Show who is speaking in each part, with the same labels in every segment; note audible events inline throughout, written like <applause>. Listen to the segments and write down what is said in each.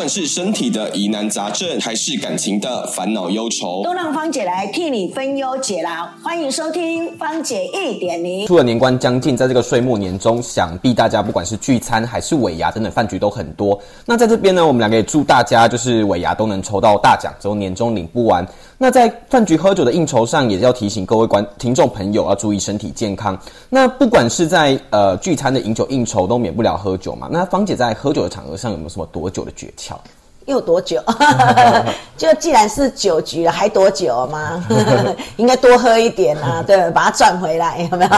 Speaker 1: 管是身体的疑难杂症，还是感情的烦恼忧愁，
Speaker 2: 都让芳姐来替你分忧解劳。欢迎收听芳姐一点零。
Speaker 3: 除了年关将近，在这个岁末年终，想必大家不管是聚餐还是尾牙等等饭局都很多。那在这边呢，我们两个也祝大家就是尾牙都能抽到大奖，之后年终领不完。那在饭局喝酒的应酬上，也要提醒各位观听众朋友要注意身体健康。那不管是在呃聚餐的饮酒应酬，都免不了喝酒嘛。那芳姐在喝酒的场合上有没有什么躲酒的诀窍？
Speaker 2: 又多久？<laughs> 就既然是酒局了，还多久吗？<laughs> 应该多喝一点啊，<laughs> 对，把它赚回来，有没有？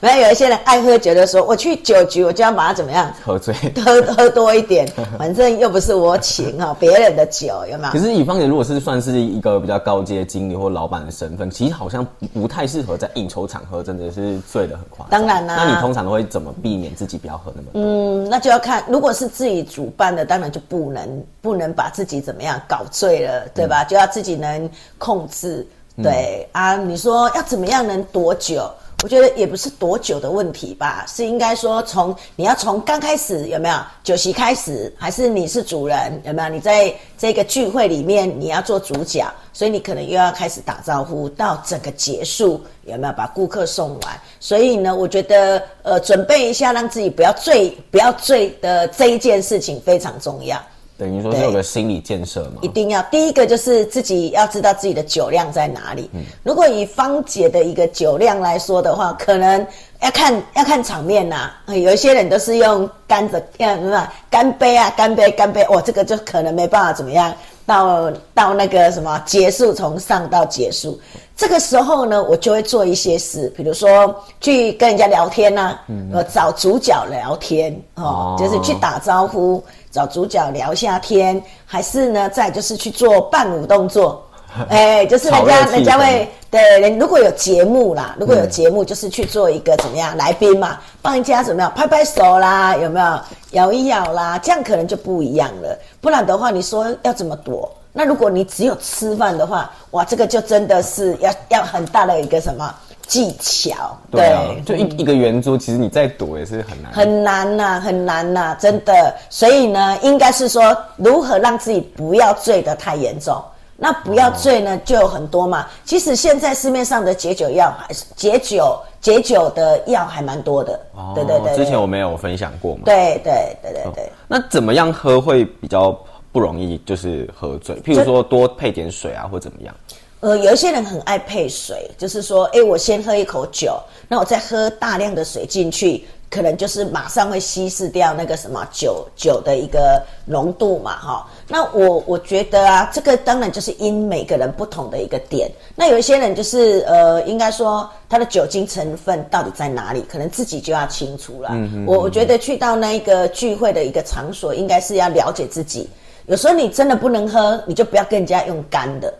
Speaker 2: 没有有一些人爱喝酒的说，我去酒局，我就要把它怎么样？
Speaker 3: 喝醉，
Speaker 2: 喝喝多一点，反正又不是我请哈，别人的酒有没有？
Speaker 3: 可是乙方姐如果是算是一个比较高阶经理或老板的身份，其实好像不太适合在应酬场合，真的是醉的很夸
Speaker 2: 张。当然啦，
Speaker 3: 那你通常都会怎么避免自己不要喝那么多？
Speaker 2: 嗯，那就要看，如果是自己主办的，当然就不能不能把自己怎么样搞醉了，对吧？就要自己能控制。对啊，你说要怎么样能多久？我觉得也不是多久的问题吧，是应该说从你要从刚开始有没有酒席开始，还是你是主人有没有？你在这个聚会里面你要做主角，所以你可能又要开始打招呼，到整个结束有没有把顾客送完？所以呢，我觉得呃，准备一下让自己不要醉，不要醉的这一件事情非常重要。
Speaker 3: 等于说是有个心理建设嘛，
Speaker 2: 一定要第一个就是自己要知道自己的酒量在哪里。嗯，如果以芳姐的一个酒量来说的话，可能要看要看场面呐。有一些人都是用干着，干什么干杯啊，干杯干杯，哇，这个就可能没办法怎么样到到那个什么结束，从上到结束。这个时候呢，我就会做一些事，比如说去跟人家聊天呐，呃，找主角聊天哦，就是去打招呼。找主角聊一下天，还是呢？再就是去做伴舞动作，<laughs> 哎，就是人家人家会对人如果有节目啦，如果有节目，就是去做一个怎么样来宾嘛，帮人家怎么样拍拍手啦，有没有摇一摇啦？这样可能就不一样了。不然的话，你说要怎么躲？那如果你只有吃饭的话，哇，这个就真的是要要很大的一个什么？技巧
Speaker 3: 对，就一一个圆桌，其实你再躲也是很难，
Speaker 2: 很难呐，很难呐，真的。所以呢，应该是说如何让自己不要醉得太严重。那不要醉呢，就有很多嘛。其实现在市面上的解酒药还是解酒解酒的药还蛮多的。哦，对对对。
Speaker 3: 之前我们有分享过嘛。
Speaker 2: 对对对对对。
Speaker 3: 那怎么样喝会比较不容易就是喝醉？譬如说多配点水啊，或怎么样？
Speaker 2: 呃，有一些人很爱配水，就是说，哎，我先喝一口酒，那我再喝大量的水进去，可能就是马上会稀释掉那个什么酒酒的一个浓度嘛，哈。那我我觉得啊，这个当然就是因每个人不同的一个点。那有一些人就是呃，应该说他的酒精成分到底在哪里，可能自己就要清楚了。我我觉得去到那一个聚会的一个场所，应该是要了解自己。有时候你真的不能喝，你就不要跟人家用干的。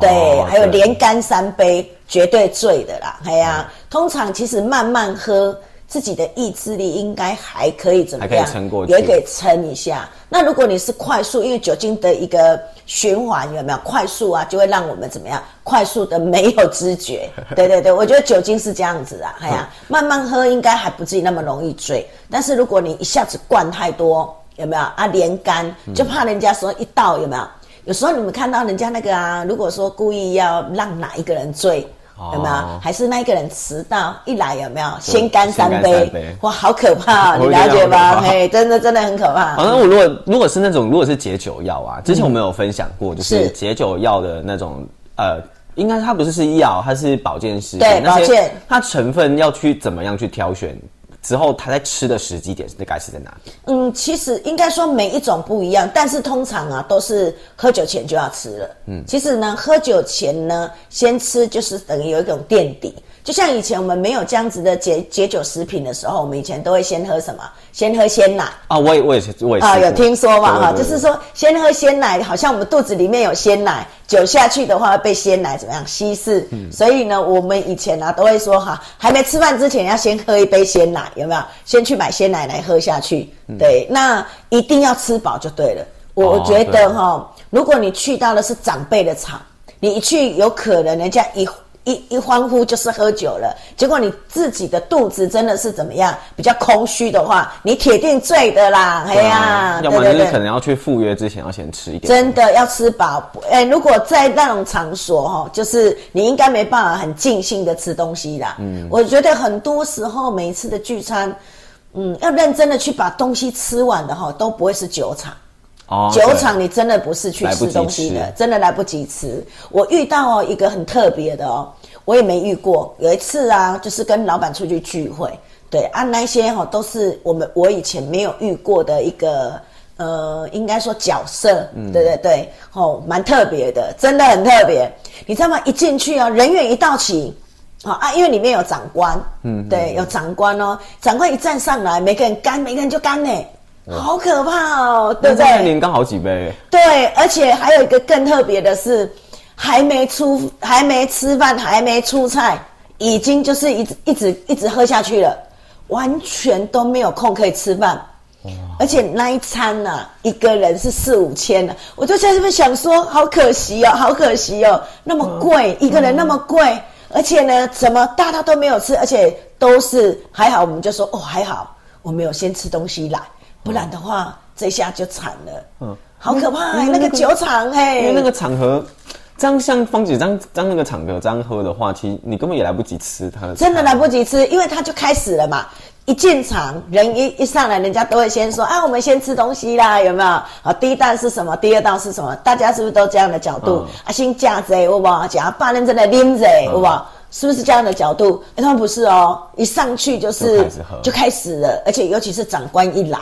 Speaker 2: 对，还有连干三杯，绝对醉的啦。哎呀，通常其实慢慢喝，自己的意志力应该还可以怎么样？
Speaker 3: 撑过，
Speaker 2: 也可以撑一下。那如果你是快速，因为酒精的一个循环有没有快速啊，就会让我们怎么样？快速的没有知觉。<laughs> 对对对，我觉得酒精是这样子啊。哎呀，<laughs> 慢慢喝应该还不至于那么容易醉。但是如果你一下子灌太多，有没有啊？连干就怕人家说一倒有没有？有时候你们看到人家那个啊，如果说故意要让哪一个人醉，有没有？还是那一个人迟到一来有没有？先干三杯，哇，好可怕，<laughs> 你了解吗？嘿，真的真的很可怕。
Speaker 3: 好像我如果如果是那种如果是解酒药啊，之前我们有分享过，就是解酒药的那种呃，应该它不是是药，它是保健食品，
Speaker 2: 对，保健，
Speaker 3: 它成分要去怎么样去挑选？之后他在吃的时机点是该是在哪里？
Speaker 2: 嗯，其实应该说每一种不一样，但是通常啊都是喝酒前就要吃了。嗯，其实呢，喝酒前呢先吃就是等于有一种垫底。就像以前我们没有这样子的解解酒食品的时候，我们以前都会先喝什么？先喝鲜奶
Speaker 3: 啊！我也我也是我也是
Speaker 2: 啊，有听说嘛哈？就是说先喝鲜奶，好像我们肚子里面有鲜奶，酒下去的话被鲜奶怎么样稀释？所以呢，我们以前啊都会说哈，还没吃饭之前要先喝一杯鲜奶，有没有？先去买鲜奶来喝下去。对，那一定要吃饱就对了。我觉得哈，如果你去到的是长辈的场，你一去有可能人家一。一一一欢呼就是喝酒了。结果你自己的肚子真的是怎么样，比较空虚的话，你铁定醉的啦。哎呀，
Speaker 3: 要么就是可能要去赴约之前要先吃一点。
Speaker 2: 真的要吃饱。哎，如果在那种场所哈，就是你应该没办法很尽兴的吃东西啦。嗯，我觉得很多时候每一次的聚餐，嗯，要认真的去把东西吃完的哈，都不会是酒场。酒厂你真的不是去吃东西的，真的来不及吃。我遇到哦一个很特别的哦，我也没遇过。有一次啊，就是跟老板出去聚会，对啊，那些哈都是我们我以前没有遇过的一个呃，应该说角色，嗯对对对，哦，蛮特别的，真的很特别。你知道吗？一进去啊，人员一到齐，好啊，因为里面有长官，嗯，对，有长官哦，长官一站上来，每个人干，每个人就干呢。好可怕哦，对不对？
Speaker 3: 年刚好几杯。
Speaker 2: 对，而且还有一个更特别的是，还没出，还没吃饭，还没出菜，已经就是一直一直一直喝下去了，完全都没有空可以吃饭。而且那一餐呢，一个人是四五千呢，我就在这边想说，好可惜哦，好可惜哦，那么贵，一个人那么贵，而且呢，怎么大家都没有吃，而且都是还好，我们就说哦，还好，我没有先吃东西来。不然的话，这下就惨了。嗯，好可怕哎，那个酒厂嘿，
Speaker 3: 因为那个场合，这样像方姐这样这样那个场合这样喝的话，其实你根本也来不及吃它。
Speaker 2: 真的来不及吃，因为它就开始了嘛。一进场，人一一上来，人家都会先说：“啊，我们先吃东西啦，有没有？啊，第一道是什么？第二道是什么？大家是不是都这样的角度？啊，先架子，好不好？讲八人真的拎着，好不好？是不是这样的角度？哎，他们不是哦，一上去就是就开始了，而且尤其是长官一来。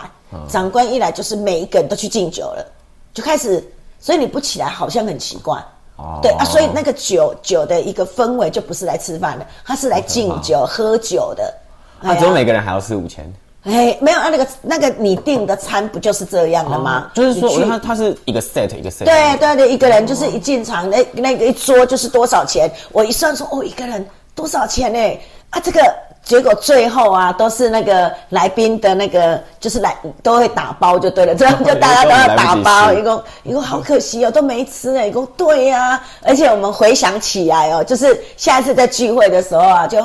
Speaker 2: 长官一来就是每一个人都去敬酒了，就开始，所以你不起来好像很奇怪。哦，对啊，所以那个酒酒的一个氛围就不是来吃饭的，他是来敬酒喝酒的。
Speaker 3: 啊，只有每个人还要四五千。
Speaker 2: 哎，没有啊，那个那个你订的餐不就是这样的吗？
Speaker 3: 就是说，他他是一个 set 一个 set。
Speaker 2: 对对对，一个人就是一进场那那个一桌就是多少钱？我一算说哦，一个人多少钱呢？啊，这个。结果最后啊，都是那个来宾的那个，就是来都会打包就对了，这样 <laughs> 就大家都要打包。一共一共好可惜哦，都没吃呢。一共对呀，而且我们回想起来哦，就是下一次在聚会的时候啊，就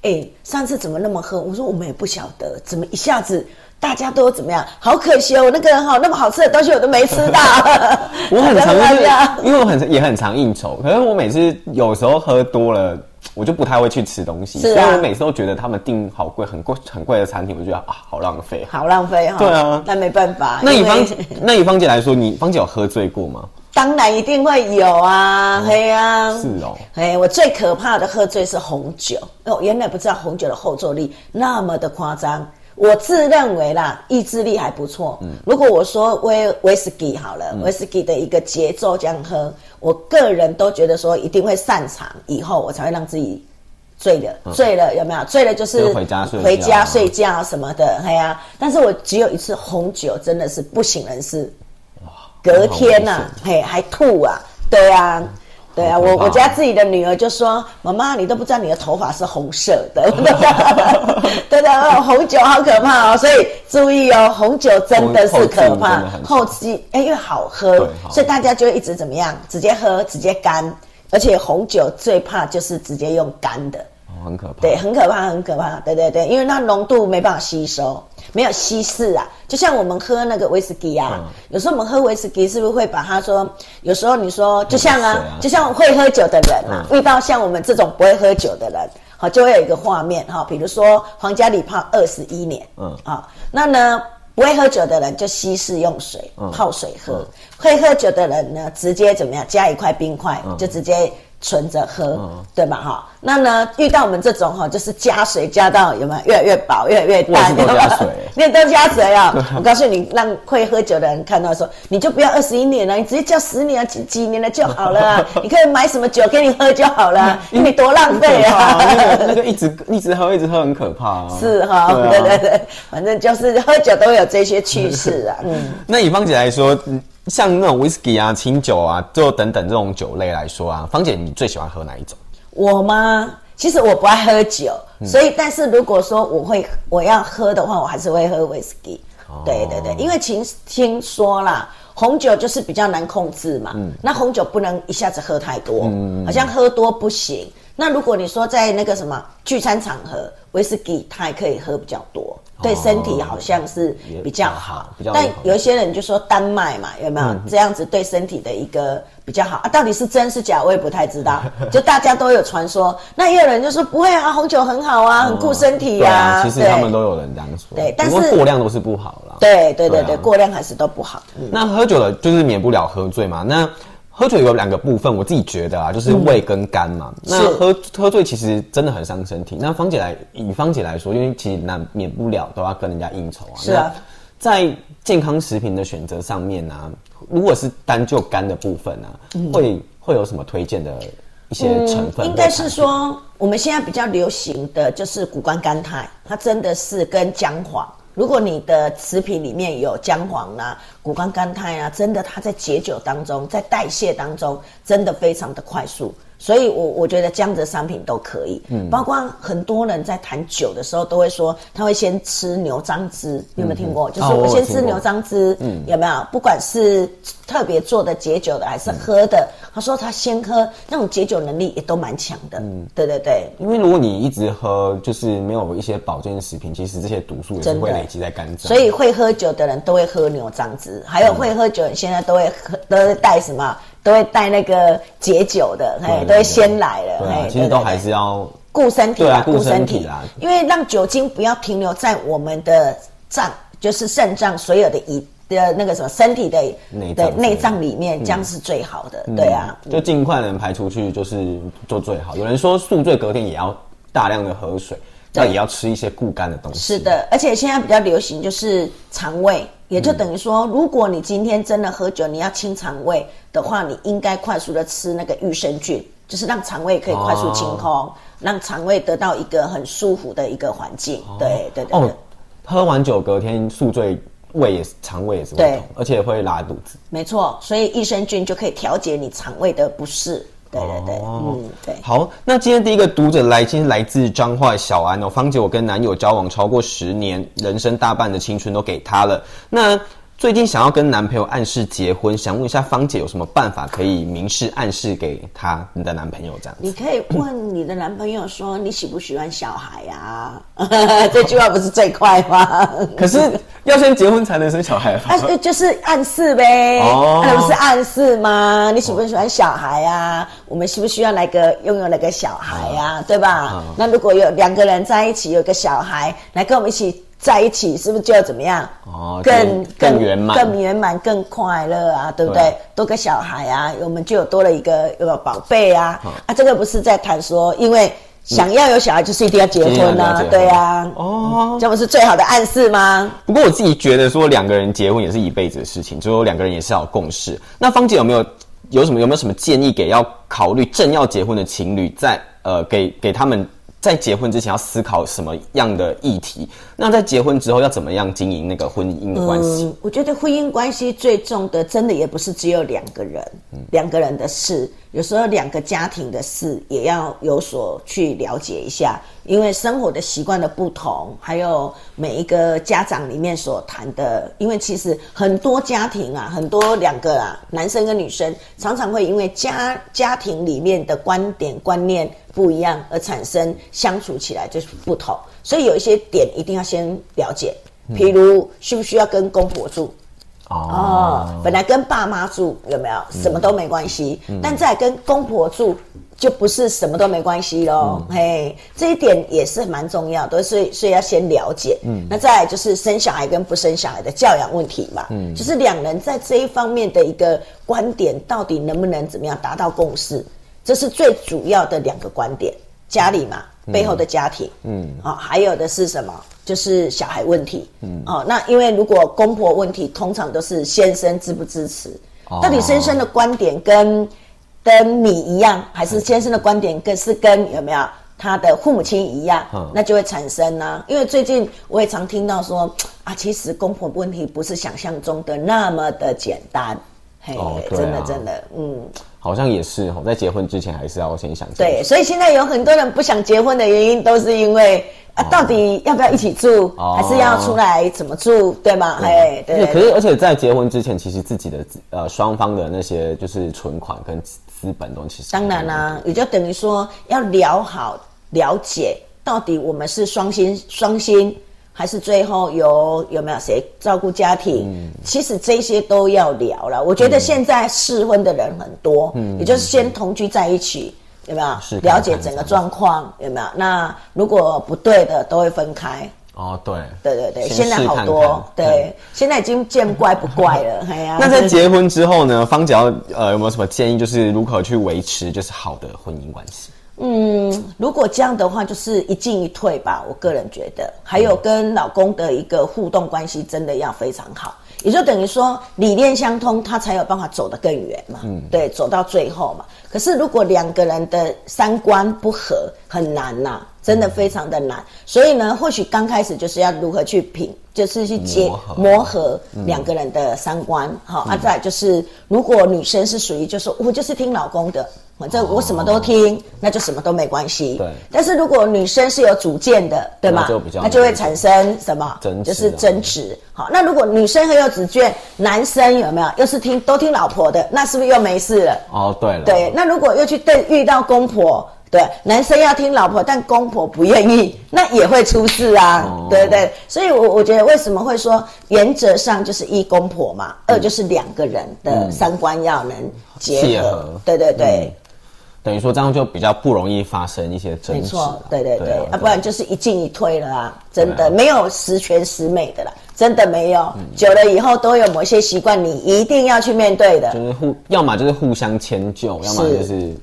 Speaker 2: 哎上次怎么那么喝？我说我们也不晓得，怎么一下子大家都怎么样？好可惜哦，那个哈那么好吃的东西我都没吃到。<laughs>
Speaker 3: 我很常 <laughs> 因为我很也很常应酬，可是我每次有时候喝多了。我就不太会去吃东西，所以我每次都觉得他们订好贵、很贵、很贵的餐厅，我就觉得啊，好浪费，
Speaker 2: 好浪费哈。
Speaker 3: 对啊，
Speaker 2: 那没办法。
Speaker 3: 那以方那以方姐来说，你方姐有喝醉过吗？
Speaker 2: 当然一定会有啊，嘿啊。
Speaker 3: 是哦，
Speaker 2: 嘿，我最可怕的喝醉是红酒。哦，原来不知道红酒的后坐力那么的夸张。我自认为啦，意志力还不错。嗯，如果我说威威士忌好了，威士忌的一个节奏这样喝，我个人都觉得说一定会擅长，以后我才会让自己醉了。醉了有没有？醉了就是
Speaker 3: 回家睡
Speaker 2: 回家睡觉什么的，嘿呀。但是我只有一次红酒，真的是不省人事。哇！隔天呐，嘿，还吐啊，对啊。对啊，我我家自己的女儿就说：“妈妈，你都不知道你的头发是红色的。<laughs> ”对的，红酒好可怕哦，所以注意哦，红酒真的是可怕。后期哎，因为好喝，所以大家就一直怎么样，直接喝，直接干。而且红酒最怕就是直接用干的。
Speaker 3: 很可怕，
Speaker 2: 对，很可怕，很可怕，对对对，因为它浓度没办法吸收，没有稀释啊。就像我们喝那个威士忌啊，有时候我们喝威士忌是不是会把它说？有时候你说，就像啊，就像会喝酒的人啊，遇到像我们这种不会喝酒的人，好，就会有一个画面哈，比如说皇家礼炮二十一年，嗯啊，那呢不会喝酒的人就稀释用水泡水喝，会喝酒的人呢直接怎么样加一块冰块就直接。存着喝，对吧？哈，那呢？遇到我们这种哈，就是加水加到有没有越来越薄，越来越淡？
Speaker 3: 都加水，<laughs>
Speaker 2: 你都加水啊！我告诉你，让会喝酒的人看到说，你就不要二十一年了，你直接叫十年、几几年的就好了。<laughs> 你可以买什么酒给你喝就好了，<laughs> 你多浪费
Speaker 3: 啊！那个一直一直喝，一直喝很可怕啊！
Speaker 2: 是哈，对对对，反正就是喝酒都有这些趣事啊。嗯，
Speaker 3: 那以芳姐来说，像那种 whisky 啊、清酒啊，就等等这种酒类来说啊，芳姐你最喜欢喝哪一种？
Speaker 2: 我吗？其实我不爱喝酒，所以但是如果说我会我要喝的话，我还是会喝 whisky。对对对，因为听听说啦，红酒就是比较难控制嘛。嗯。那红酒不能一下子喝太多，好像喝多不行。那如果你说在那个什么聚餐场合，威士忌它也可以喝比较多，对身体好像是比较好。但有一些人就说丹麦嘛，有没有这样子对身体的一个比较好啊？到底是真是假，我也不太知道。<laughs> 就大家都有传说，那也有人就说不会啊，红酒很好啊，很顾身体呀。
Speaker 3: 其实他们都有人这样说。
Speaker 2: 对，但是
Speaker 3: 过量都是不好啦。
Speaker 2: 对对对对，过量还是都不好。
Speaker 3: 那喝酒了就是免不了喝醉嘛？那喝酒有两个部分，我自己觉得啊，就是胃跟肝嘛。那喝喝醉其实真的很伤身体。那芳姐来以芳姐来说，因为其实难免不了都要跟人家应酬啊。
Speaker 2: 是啊，
Speaker 3: 在健康食品的选择上面呢，如果是单就肝的部分呢，会会有什么推荐的一些成分？
Speaker 2: 应该是说，我们现在比较流行的就是谷胱甘肽，它真的是跟姜黄。如果你的食品里面有姜黄啊、谷胱甘肽啊，真的它在解酒当中、在代谢当中，真的非常的快速。所以，我我觉得这样的商品都可以，嗯，包括很多人在谈酒的时候，都会说他会先吃牛樟汁，你有没有听过？就是我先吃牛樟汁，嗯，有没有？不管是特别做的解酒的，还是喝的，他说他先喝，那种解酒能力也都蛮强的，嗯，对对对。
Speaker 3: 因为如果你一直喝，就是没有一些保健食品，其实这些毒素也是会累积在肝脏。
Speaker 2: 所以会喝酒的人都会喝牛樟汁，还有会喝酒现在都会喝，都会带什么？都会带那个解酒的，哎，都会先来了，
Speaker 3: 哎，其实都还是要
Speaker 2: 顾身体啊，顾身体啊，因为让酒精不要停留在我们的脏，就是肾脏所有的胰的那个什么身体的的内脏里面，这样是最好的，对啊，
Speaker 3: 就尽快能排出去，就是做最好。有人说宿醉隔天也要大量的喝水。那也要吃一些固肝的东西。
Speaker 2: 是的，而且现在比较流行就是肠胃，也就等于说，如果你今天真的喝酒，你要清肠胃的话，你应该快速的吃那个益生菌，就是让肠胃可以快速清空，让肠胃得到一个很舒服的一个环境。对对对。哦，
Speaker 3: 喝完酒隔天宿醉，胃也是肠胃也是会痛，而且会拉肚子。
Speaker 2: 没错，所以益生菌就可以调节你肠胃的不适。对对对，嗯，对。
Speaker 3: 好，那今天第一个读者来信来自彰化小安哦，芳姐，我跟男友交往超过十年，人生大半的青春都给他了。那最近想要跟男朋友暗示结婚，想问一下芳姐有什么办法可以明示暗示给他你的男朋友这样子？
Speaker 2: 你可以问你的男朋友说你喜不喜欢小孩呀？<laughs> 这句话不是最快吗？<laughs>
Speaker 3: 可是要先结婚才能生小孩
Speaker 2: 啊？就是暗示呗，那不是暗示吗？你喜不喜欢小孩呀？我们需不需要来个拥有那个小孩呀？对吧？那如果有两个人在一起有个小孩来跟我们一起。在一起是不是就要怎么样？哦，
Speaker 3: 更更圆满、
Speaker 2: 更圆满、更快乐啊，对不对？多个小孩啊，我们就有多了一个有个宝贝啊！啊，这个不是在谈说，因为想要有小孩，就是一定要结婚啊，对啊。哦，这不是最好的暗示吗？
Speaker 3: 不过我自己觉得说，两个人结婚也是一辈子的事情，就两个人也是要有共识。那芳姐有没有有什么有没有什么建议给要考虑正要结婚的情侣，在呃给给他们？在结婚之前要思考什么样的议题？那在结婚之后要怎么样经营那个婚姻的关系？
Speaker 2: 我觉得婚姻关系最重的，真的也不是只有两个人，两个人的事，有时候两个家庭的事也要有所去了解一下。因为生活的习惯的不同，还有每一个家长里面所谈的，因为其实很多家庭啊，很多两个啊，男生跟女生常常会因为家家庭里面的观点观念不一样而产生相处起来就是不同，所以有一些点一定要先了解，譬如需不需要跟公婆住？哦，本来跟爸妈住有没有什么都没关系，但再跟公婆住。就不是什么都没关系喽，嘿，这一点也是蛮重要的，所以所以要先了解。嗯，那再就是生小孩跟不生小孩的教养问题嘛，嗯，就是两人在这一方面的一个观点，到底能不能怎么样达到共识，这是最主要的两个观点。家里嘛，背后的家庭，嗯，啊，还有的是什么？就是小孩问题，嗯，哦，那因为如果公婆问题，通常都是先生支不支持，到底先生的观点跟。跟你一样，还是先生的观点，更是跟有没有他的父母亲一样，那就会产生呢。因为最近我也常听到说啊，其实公婆问题不是想象中的那么的简单。嘿，真的真的，嗯，
Speaker 3: 好像也是哦，在结婚之前还是要先想。
Speaker 2: 对，所以现在有很多人不想结婚的原因，都是因为。啊，到底要不要一起住，还是要出来怎么住，对吗？哎，对。
Speaker 3: 可是，而且在结婚之前，其实自己的呃双方的那些就是存款跟资本都其实
Speaker 2: 当然啦、也就等于说要聊好了解到底我们是双薪双薪，还是最后有有没有谁照顾家庭？
Speaker 3: 嗯
Speaker 2: 其实这些都要聊了。我觉得现在适婚的人很多，嗯也就是先同居在一起。有没有了解整个状况？有没有？那如果不对的，都会分开。
Speaker 3: 哦，对，
Speaker 2: 对对对，
Speaker 3: 先
Speaker 2: 现在好多，
Speaker 3: 看
Speaker 2: 对，现在已经见怪不怪了。<laughs> 哎呀，
Speaker 3: 那在结婚之后呢，方姐要呃有没有什么建议，就是如何去维持就是好的婚姻关系？
Speaker 2: 嗯，如果这样的话，就是一进一退吧。我个人觉得，还有跟老公的一个互动关系，真的要非常好。也就等于说理念相通，他才有办法走得更远嘛。嗯，对，走到最后嘛。可是如果两个人的三观不合，很难呐、真的非常的难。所以呢，或许刚开始就是要如何去品，就是去接
Speaker 3: 磨合
Speaker 2: 两个人的三观。好、啊，再来就是，如果女生是属于就是我就是听老公的，反正我什么都听，那就什么都没关系。
Speaker 3: 对
Speaker 2: 但是如果女生是有主见的，对吗？
Speaker 3: 那就比较
Speaker 2: 那就会产生什么？
Speaker 3: 争执啊
Speaker 2: 就是争执。好，那如果女生很有主见，男生有没有又是听都听老婆的，那是不是又没事了？
Speaker 3: 哦，对了，
Speaker 2: 对，那如果又去对遇到公婆，对，男生要听老婆，但公婆不愿意，<laughs> 那也会出事啊，
Speaker 3: 哦
Speaker 2: 对不对？所以我，我觉得为什么会说原则上就是一公婆嘛，二就是两个人的三观要能结合对对对。
Speaker 3: 等于说这样就比较不容易发生一些争执啊。
Speaker 2: 没错，对对对，
Speaker 3: 啊
Speaker 2: 啊，不然就是一进一退了啊，真的、
Speaker 3: 啊
Speaker 2: 没有十全十美的啦，真的没有。
Speaker 3: 嗯
Speaker 2: 久了以后都有某些习惯，你一定要去面对的。
Speaker 3: 就是互，要么就是互相迁就，要么就是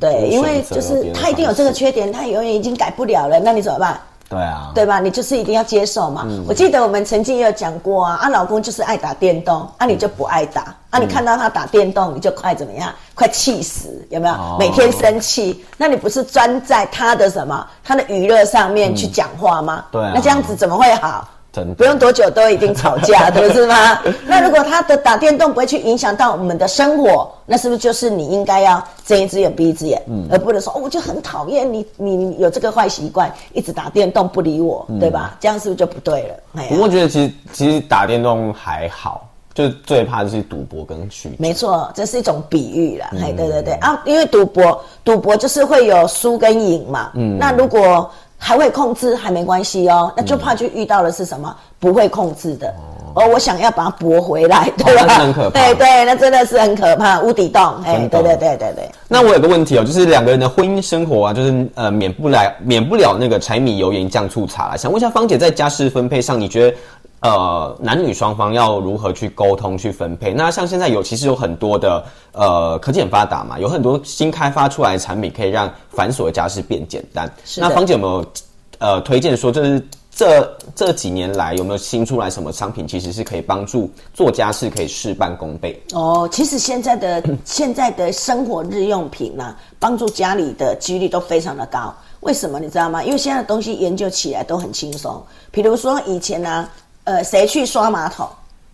Speaker 2: 对，因为就是他一定有这个缺点，他永远已经改不了了，那你怎么办？
Speaker 3: 对啊，
Speaker 2: 对吧？你就是一定要接受嘛。
Speaker 3: 嗯
Speaker 2: 我记得我们曾经也有讲过啊，啊，老公就是爱打电动，啊，你就不爱打，啊，你看到他打电动，你就快怎么样？快气死，有没有？
Speaker 3: 哦
Speaker 2: 每天生气，那你不是专在他的什么，他的娱乐上面去讲话吗？
Speaker 3: 对啊
Speaker 2: 那这样子怎么会好？不用多久都一定吵架，不是吗？<laughs> 那如果他的打电动不会去影响到我们的生活，那是不是就是你应该要睁一只眼闭一只眼，而不能说哦，我就很讨厌你，你你有这个坏习惯，一直打电动不理我，对吧？这样是不是就不对了？哎
Speaker 3: 我觉得其实其实打电动还好，就最怕就是赌博跟酗酒。
Speaker 2: 没错，这是一种比喻啦。哎、对对对啊，因为赌博，赌博就是会有输跟赢嘛。嗯，那如果还会控制，还没关系哦。那就怕就遇到的是什么不会控制的。哦，我想要把它驳回来，对吧？
Speaker 3: 很可怕
Speaker 2: 对对，那真的是很可怕，无底洞。哎，
Speaker 3: 真的
Speaker 2: 对对对对对。
Speaker 3: 那我有个问题哦，就是两个人的婚姻生活啊，就是呃免不来免不了那个柴米油盐酱醋茶啦。想问一下芳姐，在家事分配上，你觉得呃男女双方要如何去沟通去分配？那像现在有其实有很多的呃科技很发达嘛，有很多新开发出来的产品可以让繁琐的家事变简单。
Speaker 2: 是
Speaker 3: 那芳姐有没有呃推荐说，就是这这几年来有没有新出来什么商品，其实是可以帮助做家事可以事半功倍？
Speaker 2: 哦，其实现在的 <coughs> 现在的生活日用品呢、帮助家里的几率都非常的高。为什么你知道吗？因为现在的东西研究起来都很轻松。比如说以前呢、呃，谁去刷马桶？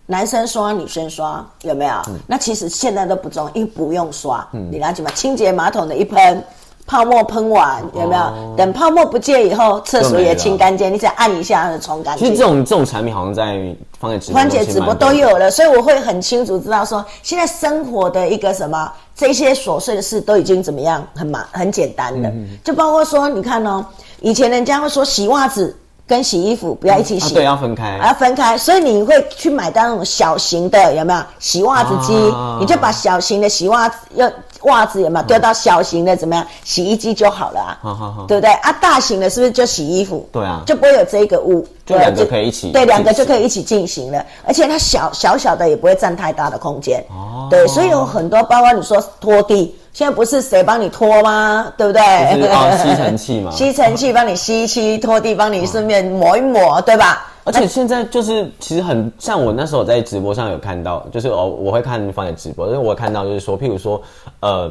Speaker 2: 男生刷，女生刷，有没有？那其实现在都不重要，因为不用刷。你了解吗？清洁马桶的一喷，泡沫喷完，有没有？等泡沫不见以后，厕所也清干净，你只要按一下它就冲干净
Speaker 3: 其实。这种这种产品好像在芳姐直播
Speaker 2: 欢姐直播都有了，所以我会很清楚知道说，现在生活的一个什么这些琐碎的事都已经怎么样，很麻很简单了。就包括说，你看哦，以前人家会说洗袜子跟洗衣服不要一起洗，
Speaker 3: 啊对要分开。
Speaker 2: 要分开，所以你会去买到那种小型的，有没有？洗袜子机？
Speaker 3: 啊
Speaker 2: 你就把小型的洗袜子要袜子有没有？丢到小型的怎么样？洗衣机就好了啊？
Speaker 3: 好好好。
Speaker 2: 对不对？啊？大型的是不是就洗衣服？
Speaker 3: 对啊。
Speaker 2: 就不会有这个屋，对
Speaker 3: 就两个可以一起
Speaker 2: 对，两个就可以一起进行了，而且它小小小的也不会占太大的空间。哦，对，所以有很多，包括你说拖地，现在不是谁帮你拖吗？对不对？
Speaker 3: 就是哦 <laughs> 吸尘器嘛
Speaker 2: 吸尘器帮你吸一吸，拖地帮你顺便抹一抹，对吧？
Speaker 3: 而且现在就是其实很像我那时候在直播上有看到，就是哦我会看方姐直播，因为我看到就是说，譬如说呃。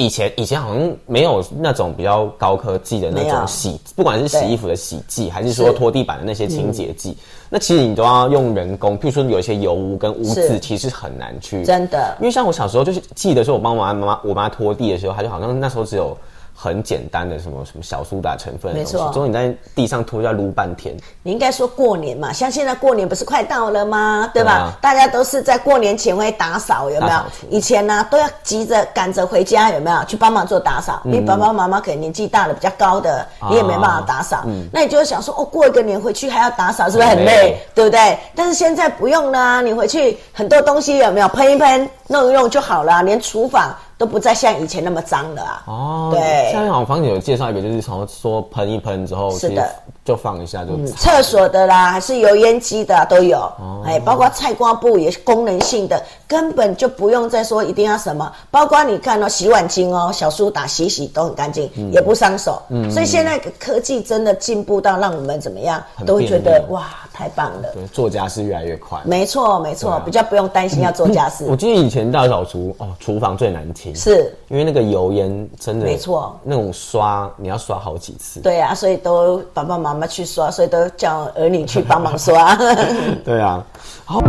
Speaker 3: 以前以前好像没有那种比较高科技的那种洗，不管是洗衣服的洗剂，还是说拖地板的那些清洁剂，那其实你都要用人工。譬如说有一些油污跟污渍，其实很难去
Speaker 2: 真的。
Speaker 3: 因为像我小时候就是记得说，我帮我妈妈我妈拖地的时候，她就好像那时候只有很简单的什么什么小苏打成分
Speaker 2: 没错
Speaker 3: 之后你在地上拖就要撸半天。
Speaker 2: 你应该说过年嘛，像现在过年不是快到了吗？对吧？大家都是在过年前会打扫，有没有？以前呢、都要急着赶着回家，有没有？去帮忙做打扫。你爸爸妈妈可能年纪大了，比较高的，你也没办法打扫。那你就会想说，哦，过一个年回去还要打扫，是不是很累？对不对？但是现在不用啦，你回去很多东西有没有喷一喷、弄一弄就好了，连厨房都不再像以前那么脏了啊。
Speaker 3: 哦，
Speaker 2: 对
Speaker 3: 像好像房姐有介绍一个，就是从说喷一喷之后，
Speaker 2: 是的
Speaker 3: 就放一下就擦
Speaker 2: 厕所的啦，还是油烟机的、啊、都有，
Speaker 3: 哦
Speaker 2: 哎，包括菜瓜布也是功能性的，根本就不用再说一定要什么。包括你看哦，洗碗巾哦，小苏打洗洗都很干净，
Speaker 3: 嗯
Speaker 2: 也不伤手。嗯所以现在科技真的进步到让我们怎么样，都会觉得哇，太棒了。
Speaker 3: 对做家事越来越快。
Speaker 2: 没错，没错，
Speaker 3: 啊
Speaker 2: 比较不用担心要做家事。
Speaker 3: 我记得以前大扫除哦，厨房最难清，
Speaker 2: 是，
Speaker 3: 因为那个油烟真的
Speaker 2: 没错，
Speaker 3: 那种刷你要刷好几次。
Speaker 2: 对啊，所以都爸爸妈妈去刷，所以都叫儿女去帮忙刷。<laughs>
Speaker 3: 对啊，好。